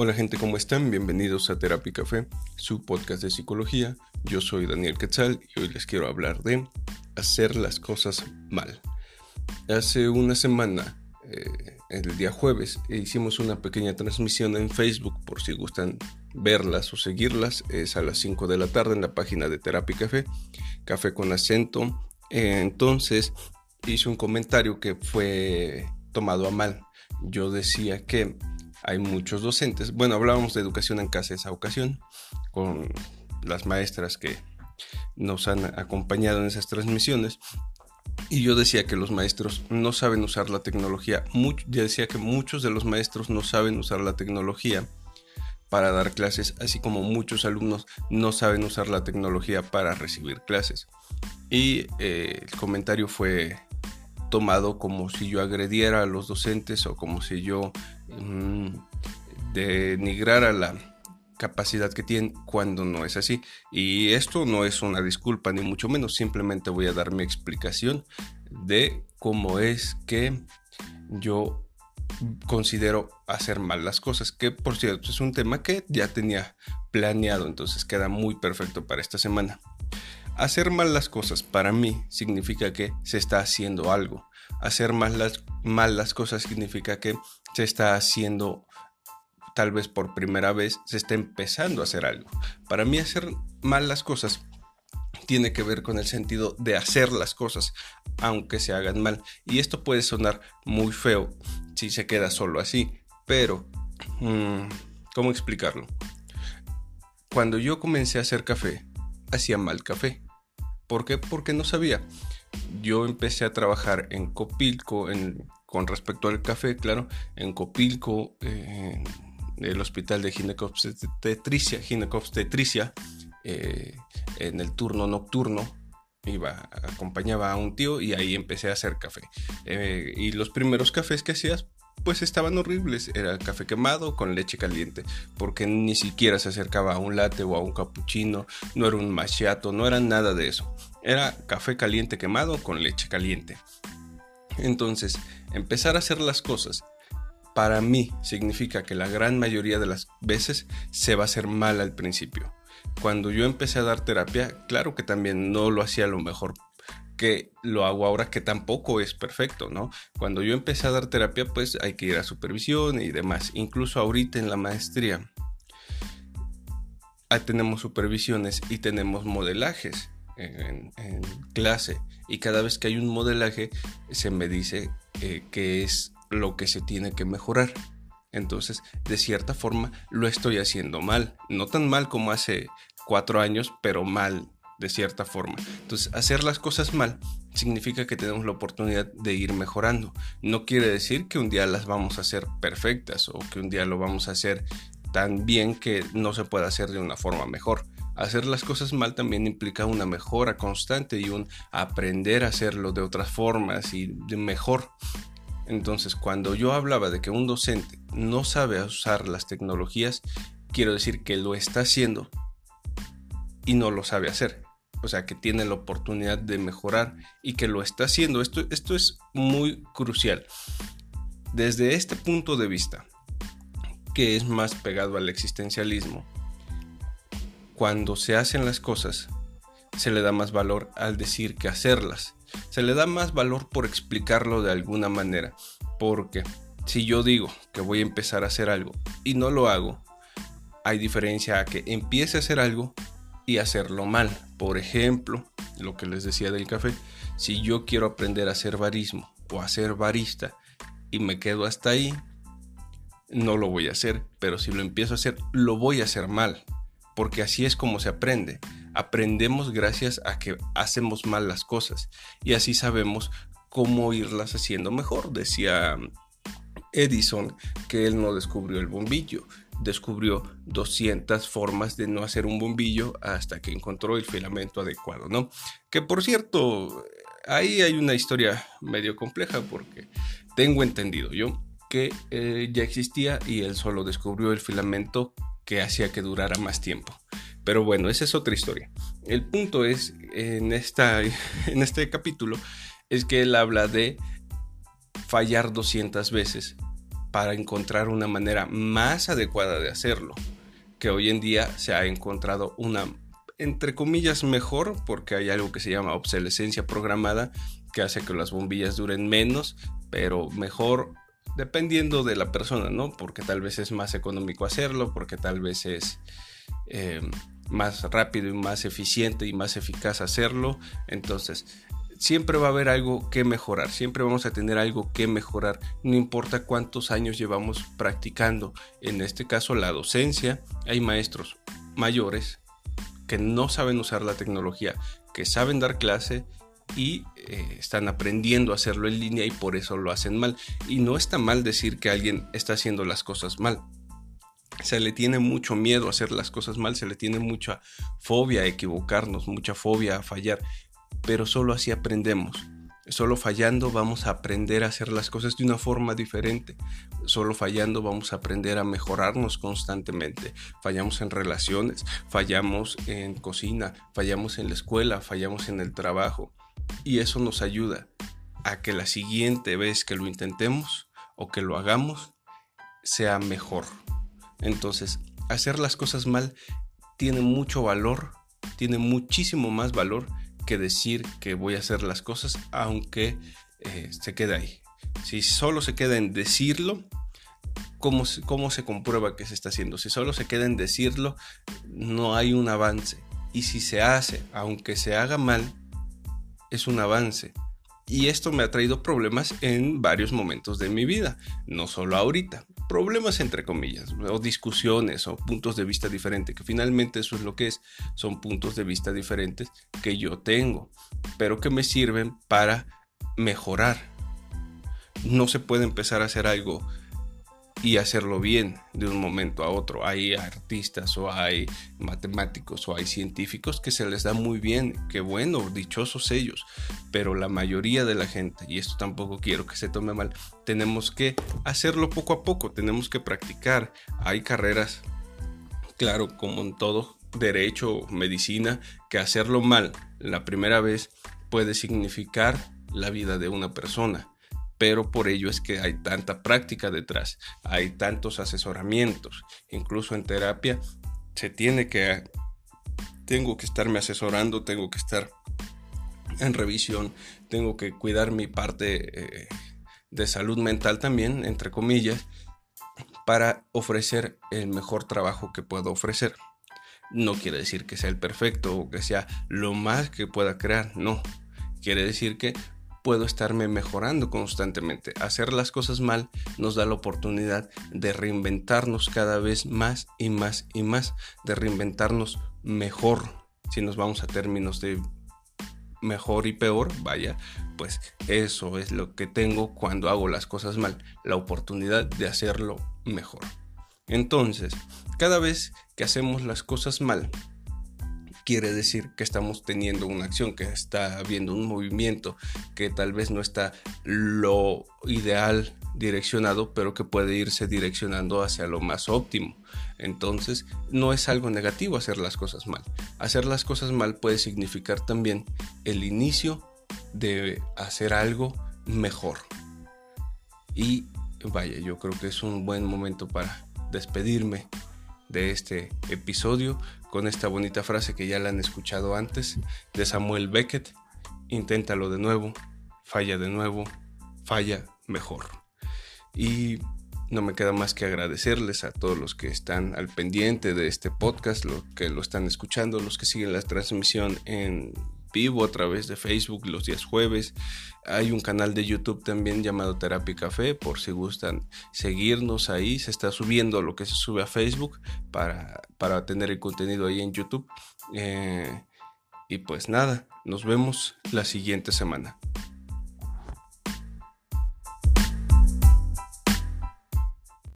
Hola gente, ¿cómo están? Bienvenidos a Terapia Café, su podcast de psicología. Yo soy Daniel Quetzal y hoy les quiero hablar de hacer las cosas mal. Hace una semana, eh, el día jueves, hicimos una pequeña transmisión en Facebook por si gustan verlas o seguirlas. Es a las 5 de la tarde en la página de Terapia Café, café con acento. entonces hice un comentario que fue tomado a mal. Yo decía que hay muchos docentes. Bueno, hablábamos de educación en casa esa ocasión con las maestras que nos han acompañado en esas transmisiones. Y yo decía que los maestros no saben usar la tecnología. yo decía que muchos de los maestros no saben usar la tecnología para dar clases, así como muchos alumnos no saben usar la tecnología para recibir clases. Y eh, el comentario fue tomado como si yo agrediera a los docentes o como si yo mm, denigrara la capacidad que tienen cuando no es así. Y esto no es una disculpa ni mucho menos, simplemente voy a dar mi explicación de cómo es que yo considero hacer mal las cosas, que por cierto es un tema que ya tenía planeado, entonces queda muy perfecto para esta semana. Hacer mal las cosas para mí significa que se está haciendo algo. Hacer mal las, mal las cosas significa que se está haciendo tal vez por primera vez, se está empezando a hacer algo. Para mí hacer mal las cosas tiene que ver con el sentido de hacer las cosas, aunque se hagan mal. Y esto puede sonar muy feo si se queda solo así, pero mm, ¿cómo explicarlo? Cuando yo comencé a hacer café, hacía mal café. ¿Por qué? Porque no sabía. Yo empecé a trabajar en Copilco, con respecto al café, claro, en Copilco, en el hospital de ginecobstetricia, ginecobstetricia eh, en el turno nocturno. Iba, acompañaba a un tío y ahí empecé a hacer café. Eh, y los primeros cafés que hacías, pues estaban horribles. Era café quemado con leche caliente, porque ni siquiera se acercaba a un latte o a un cappuccino, no era un macchiato, no era nada de eso. Era café caliente quemado con leche caliente. Entonces, empezar a hacer las cosas para mí significa que la gran mayoría de las veces se va a hacer mal al principio. Cuando yo empecé a dar terapia, claro que también no lo hacía lo mejor que lo hago ahora que tampoco es perfecto, ¿no? Cuando yo empecé a dar terapia, pues hay que ir a supervisión y demás. Incluso ahorita en la maestría tenemos supervisiones y tenemos modelajes en, clase. Y cada vez que hay un modelaje se me dice eh, que es lo que se tiene que mejorar. Entonces, de cierta forma, lo estoy haciendo mal. No tan mal como hace cuatro años, pero mal de cierta forma. Entonces, hacer las cosas mal significa que tenemos la oportunidad de ir mejorando. No quiere decir que un día las vamos a hacer perfectas o que un día lo vamos a hacer tan bien que no se pueda hacer de una forma mejor. Hacer las cosas mal también implica una mejora constante y un aprender a hacerlo de otras formas y de mejor. Entonces, cuando yo hablaba de que un docente no sabe usar las tecnologías, quiero decir que lo está haciendo y no lo sabe hacer. O sea, que tiene la oportunidad de mejorar y que lo está haciendo. Esto, esto es muy crucial. Desde este punto de vista, que es más pegado al existencialismo, cuando se hacen las cosas, se le da más valor al decir que hacerlas se le da más valor por explicarlo de alguna manera. Porque si yo digo que voy a empezar a hacer algo y no lo hago, hay diferencia a que empiece a hacer algo y hacerlo mal. Por ejemplo, lo que les decía del café, si yo quiero aprender a hacer barismo o a ser barista y me quedo hasta ahí, no lo voy a hacer, pero si lo empiezo a hacer, lo voy a hacer mal, porque así es como se aprende aprendemos gracias a que hacemos mal las cosas y así sabemos cómo irlas haciendo mejor. Decía Edison que él no descubrió el bombillo, descubrió 200 formas de no hacer un bombillo hasta que encontró el filamento adecuado, ¿no? Que por cierto, ahí hay una historia medio compleja porque tengo entendido yo que eh, ya existía y él solo descubrió el filamento que hacía que durara más tiempo. Pero bueno, esa es otra historia. El punto es, en, esta, en este capítulo, es que él habla de fallar 200 veces para encontrar una manera más adecuada de hacerlo, que hoy en día se ha encontrado una, entre comillas, mejor, porque hay algo que se llama obsolescencia programada, que hace que las bombillas duren menos, pero mejor dependiendo de la persona, ¿no? Porque tal vez es más económico hacerlo, porque tal vez es eh, más rápido y más eficiente y más eficaz hacerlo. Entonces, siempre va a haber algo que mejorar, siempre vamos a tener algo que mejorar, no importa cuántos años llevamos practicando. En este caso, la docencia, hay maestros mayores que no saben usar la tecnología, que saben dar clase y eh, están aprendiendo a hacerlo en línea y por eso lo hacen mal. Y no está mal decir que alguien está haciendo las cosas mal. Se le tiene mucho miedo a hacer las cosas mal, se le tiene mucha fobia a equivocarnos, mucha fobia a fallar pero solo así aprendemos. Solo fallando vamos a aprender a hacer las cosas de una forma diferente. Solo fallando vamos a aprender a mejorarnos constantemente. Fallamos en relaciones, fallamos en cocina, fallamos en la escuela, fallamos en el trabajo. Y eso nos ayuda a que la siguiente vez que lo intentemos o que lo hagamos sea mejor. Entonces, hacer las cosas mal tiene mucho valor, tiene muchísimo más valor que decir que voy a hacer las cosas aunque eh, se quede ahí. Si solo se queda en decirlo, ¿cómo, ¿cómo se comprueba que se está haciendo? Si solo se queda en decirlo, no hay un avance. Y si se hace, aunque se haga mal, es un avance. Y esto me ha traído problemas en varios momentos de mi vida, no solo ahorita problemas entre comillas, o discusiones o puntos de vista diferentes, que finalmente eso es lo que es, son puntos de vista diferentes que yo tengo, pero que me sirven para mejorar. No se puede empezar a hacer algo y hacerlo bien de un momento a otro. Hay artistas o hay matemáticos o hay científicos que se les da muy bien, qué bueno, dichosos ellos, pero la mayoría de la gente, y esto tampoco quiero que se tome mal, tenemos que hacerlo poco a poco, tenemos que practicar. Hay carreras, claro, como en todo, derecho, medicina, que hacerlo mal la primera vez puede significar la vida de una persona pero por ello es que hay tanta práctica detrás, hay tantos asesoramientos, incluso en terapia se tiene que, tengo que estarme asesorando, tengo que estar en revisión, tengo que cuidar mi parte eh, de salud mental también, entre comillas, para ofrecer el mejor trabajo que puedo ofrecer. No quiere decir que sea el perfecto o que sea lo más que pueda crear, no. Quiere decir que puedo estarme mejorando constantemente. Hacer las cosas mal nos da la oportunidad de reinventarnos cada vez más y más y más, de reinventarnos mejor. Si nos vamos a términos de mejor y peor, vaya, pues eso es lo que tengo cuando hago las cosas mal, la oportunidad de hacerlo mejor. Entonces, cada vez que hacemos las cosas mal, quiere decir que estamos teniendo una acción, que está habiendo un movimiento que tal vez no está lo ideal direccionado, pero que puede irse direccionando hacia lo más óptimo. Entonces, no es algo negativo hacer las cosas mal. Hacer las cosas mal puede significar también el inicio de hacer algo mejor. Y vaya, yo creo que es un buen momento para despedirme de este episodio con esta bonita frase que ya la han escuchado antes de Samuel Beckett. Inténtalo de nuevo, falla de nuevo, falla mejor. Y no me queda más que agradecerles a todos los que están al pendiente de este podcast, los que lo están escuchando, los que siguen la transmisión en vivo a través de Facebook los días jueves. Hay un canal de YouTube también llamado Terapia Café, por si gustan seguirnos ahí. Se está subiendo lo que se sube a Facebook para, para tener el contenido ahí en YouTube. Eh, y pues nada, nos vemos la siguiente semana.